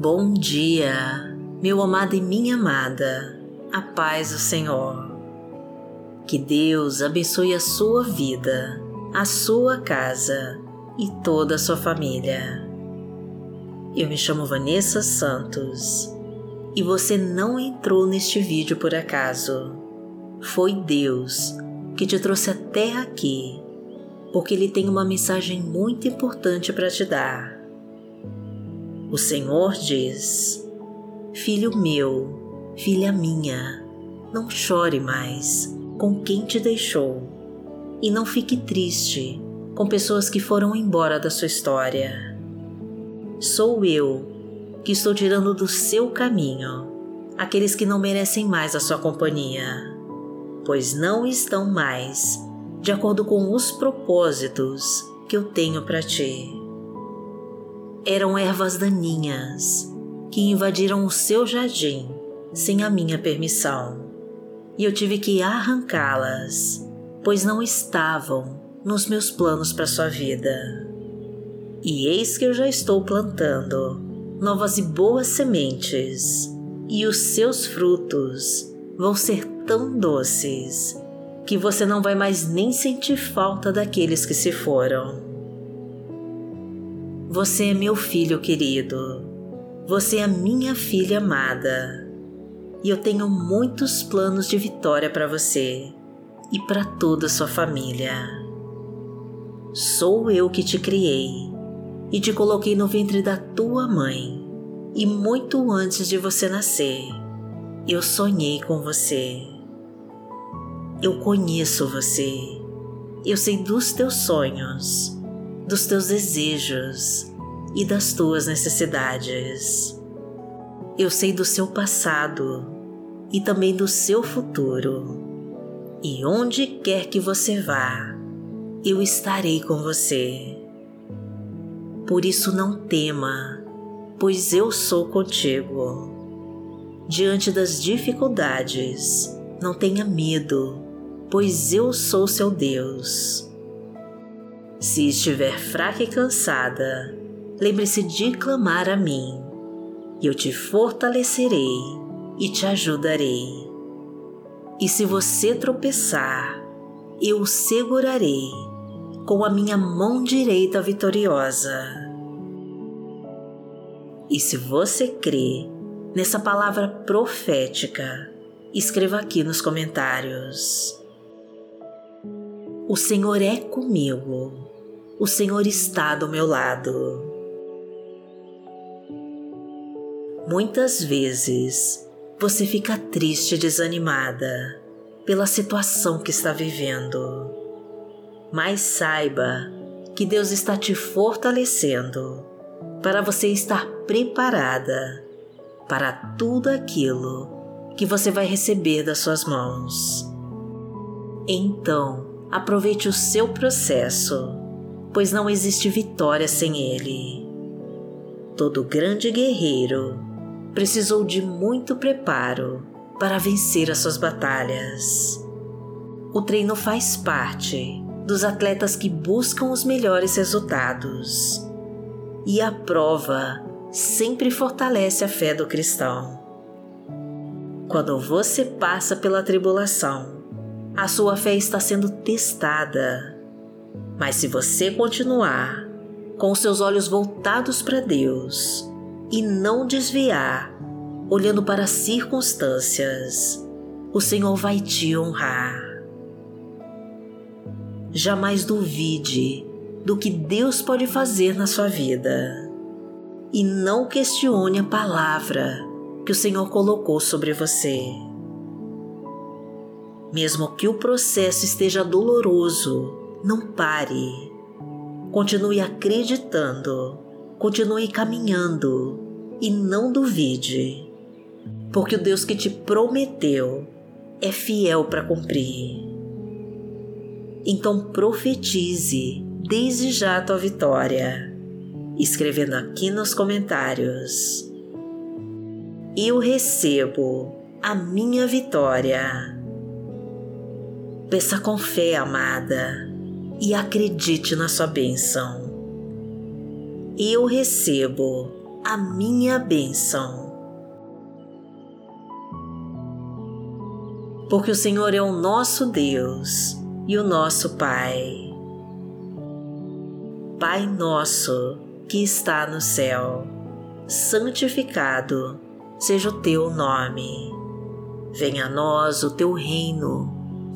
Bom dia, meu amado e minha amada, a paz do Senhor. Que Deus abençoe a sua vida, a sua casa e toda a sua família. Eu me chamo Vanessa Santos e você não entrou neste vídeo por acaso. Foi Deus que te trouxe até aqui porque Ele tem uma mensagem muito importante para te dar. O Senhor diz: Filho meu, filha minha, não chore mais com quem te deixou e não fique triste com pessoas que foram embora da sua história. Sou eu que estou tirando do seu caminho aqueles que não merecem mais a sua companhia, pois não estão mais de acordo com os propósitos que eu tenho para ti. Eram ervas daninhas que invadiram o seu jardim sem a minha permissão, e eu tive que arrancá-las, pois não estavam nos meus planos para sua vida. E eis que eu já estou plantando novas e boas sementes, e os seus frutos vão ser tão doces que você não vai mais nem sentir falta daqueles que se foram. Você é meu filho querido, você é minha filha amada, e eu tenho muitos planos de vitória para você e para toda a sua família. Sou eu que te criei e te coloquei no ventre da tua mãe, e muito antes de você nascer, eu sonhei com você. Eu conheço você. Eu sei dos teus sonhos, dos teus desejos e das tuas necessidades. Eu sei do seu passado e também do seu futuro. E onde quer que você vá, eu estarei com você. Por isso não tema, pois eu sou contigo. Diante das dificuldades, não tenha medo pois eu sou seu Deus. Se estiver fraca e cansada, lembre-se de clamar a mim, e eu te fortalecerei e te ajudarei. E se você tropeçar, eu o segurarei com a minha mão direita vitoriosa. E se você crê nessa palavra profética, escreva aqui nos comentários. O Senhor é comigo, o Senhor está do meu lado. Muitas vezes você fica triste e desanimada pela situação que está vivendo, mas saiba que Deus está te fortalecendo para você estar preparada para tudo aquilo que você vai receber das suas mãos. Então, aproveite o seu processo, pois não existe vitória sem ele. Todo grande guerreiro precisou de muito preparo para vencer as suas batalhas. O treino faz parte dos atletas que buscam os melhores resultados. E a prova sempre fortalece a fé do cristão. Quando você passa pela tribulação, a sua fé está sendo testada. Mas se você continuar com seus olhos voltados para Deus e não desviar, olhando para as circunstâncias, o Senhor vai te honrar. Jamais duvide do que Deus pode fazer na sua vida e não questione a palavra que o Senhor colocou sobre você. Mesmo que o processo esteja doloroso, não pare. Continue acreditando, continue caminhando e não duvide, porque o Deus que te prometeu é fiel para cumprir. Então profetize desde já a tua vitória, escrevendo aqui nos comentários. Eu recebo a minha vitória Peça com fé, amada, e acredite na sua bênção. Eu recebo a minha bênção. Porque o Senhor é o nosso Deus e o nosso Pai. Pai nosso que está no céu, santificado seja o teu nome. Venha a nós o teu reino,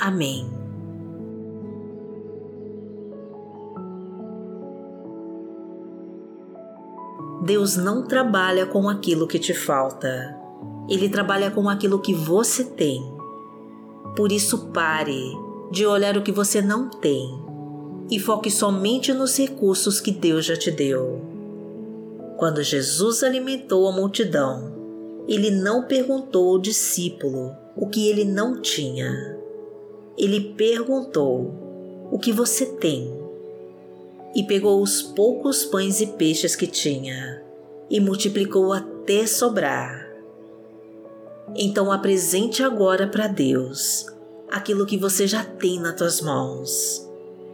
Amém. Deus não trabalha com aquilo que te falta, Ele trabalha com aquilo que você tem. Por isso, pare de olhar o que você não tem e foque somente nos recursos que Deus já te deu. Quando Jesus alimentou a multidão, ele não perguntou ao discípulo o que ele não tinha. Ele perguntou: O que você tem? e pegou os poucos pães e peixes que tinha e multiplicou até sobrar. Então apresente agora para Deus aquilo que você já tem nas tuas mãos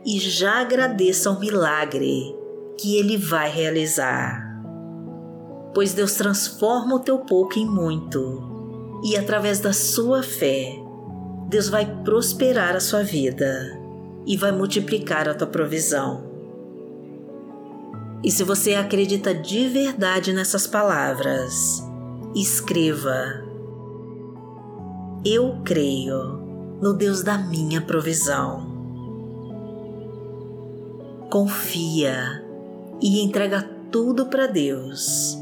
e já agradeça ao milagre que Ele vai realizar. Pois Deus transforma o teu pouco em muito e através da sua fé, Deus vai prosperar a sua vida e vai multiplicar a tua provisão. E se você acredita de verdade nessas palavras, escreva: Eu creio no Deus da minha provisão. Confia e entrega tudo para Deus.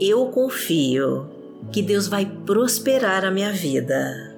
Eu confio que Deus vai prosperar a minha vida.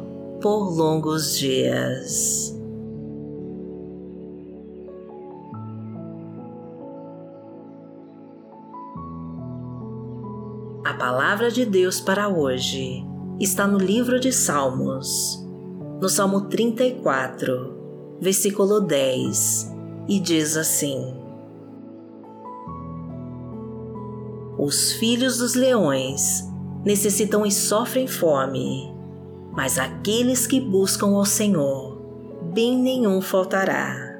por longos dias. A palavra de Deus para hoje está no livro de Salmos, no Salmo 34, versículo 10, e diz assim: Os filhos dos leões necessitam e sofrem fome, mas aqueles que buscam ao Senhor, bem nenhum faltará.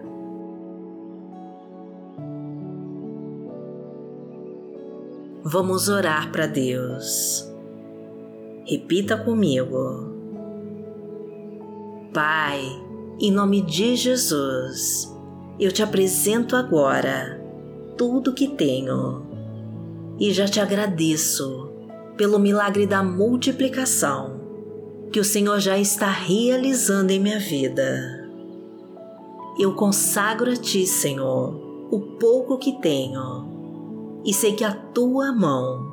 Vamos orar para Deus. Repita comigo. Pai, em nome de Jesus, eu te apresento agora tudo que tenho e já te agradeço pelo milagre da multiplicação que o Senhor já está realizando em minha vida. Eu consagro a Ti, Senhor, o pouco que tenho e sei que a tua mão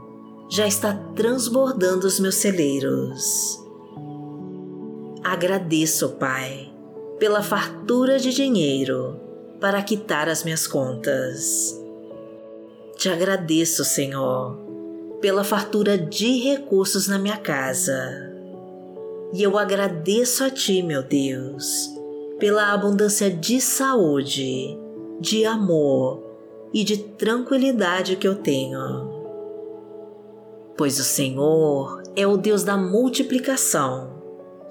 já está transbordando os meus celeiros. Agradeço, Pai, pela fartura de dinheiro para quitar as minhas contas. Te agradeço, Senhor, pela fartura de recursos na minha casa. E eu agradeço a Ti, meu Deus, pela abundância de saúde, de amor e de tranquilidade que eu tenho. pois o Senhor é o Deus da multiplicação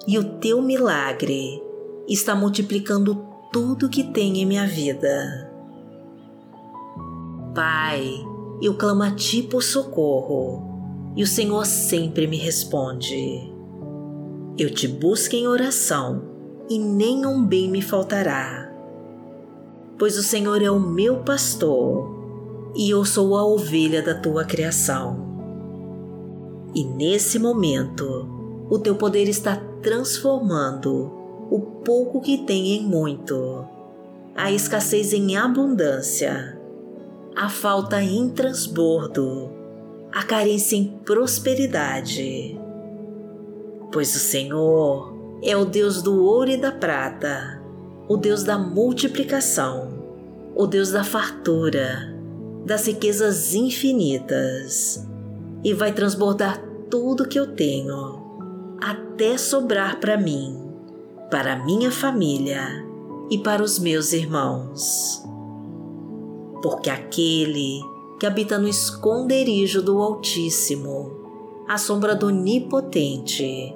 e o teu milagre está multiplicando tudo que tem em minha vida. Pai, eu clamo a Ti por socorro e o Senhor sempre me responde. Eu te busco em oração e nenhum bem me faltará, pois o Senhor é o meu pastor e eu sou a ovelha da tua criação. E nesse momento, o teu poder está transformando o pouco que tem em muito, a escassez em abundância, a falta em transbordo, a carência em prosperidade. Pois o Senhor é o Deus do ouro e da prata, o Deus da multiplicação, o Deus da fartura, das riquezas infinitas, e vai transbordar tudo que eu tenho, até sobrar para mim, para minha família e para os meus irmãos. Porque aquele que habita no esconderijo do Altíssimo, à sombra do Onipotente,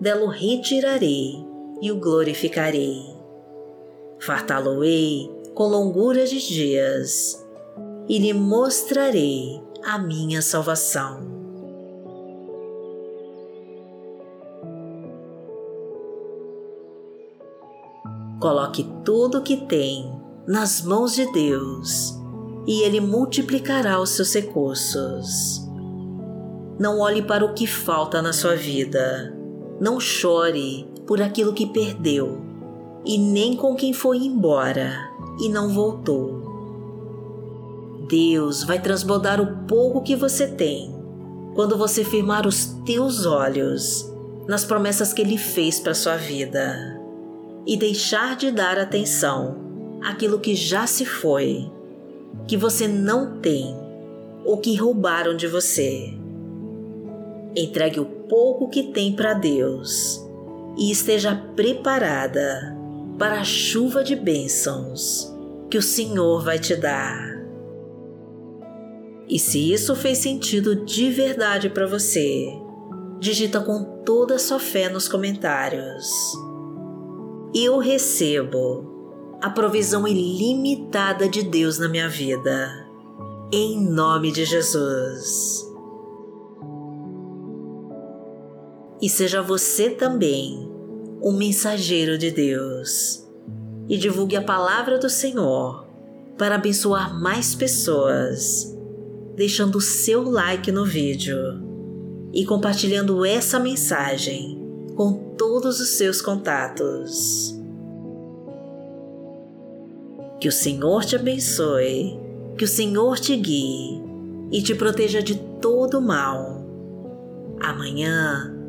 Dela o retirarei e o glorificarei. Fartá-lo-ei com longura de dias e lhe mostrarei a minha salvação. Coloque tudo o que tem nas mãos de Deus e Ele multiplicará os seus recursos. Não olhe para o que falta na sua vida. Não chore por aquilo que perdeu e nem com quem foi embora e não voltou. Deus vai transbordar o pouco que você tem quando você firmar os teus olhos nas promessas que Ele fez para sua vida e deixar de dar atenção àquilo que já se foi, que você não tem ou que roubaram de você. Entregue o pouco que tem para Deus e esteja preparada para a chuva de bênçãos que o Senhor vai te dar. E se isso fez sentido de verdade para você, digita com toda a sua fé nos comentários eu recebo a provisão ilimitada de Deus na minha vida. Em nome de Jesus. E seja você também um mensageiro de Deus e divulgue a palavra do Senhor para abençoar mais pessoas, deixando o seu like no vídeo e compartilhando essa mensagem com todos os seus contatos. Que o Senhor te abençoe, que o Senhor te guie e te proteja de todo mal. Amanhã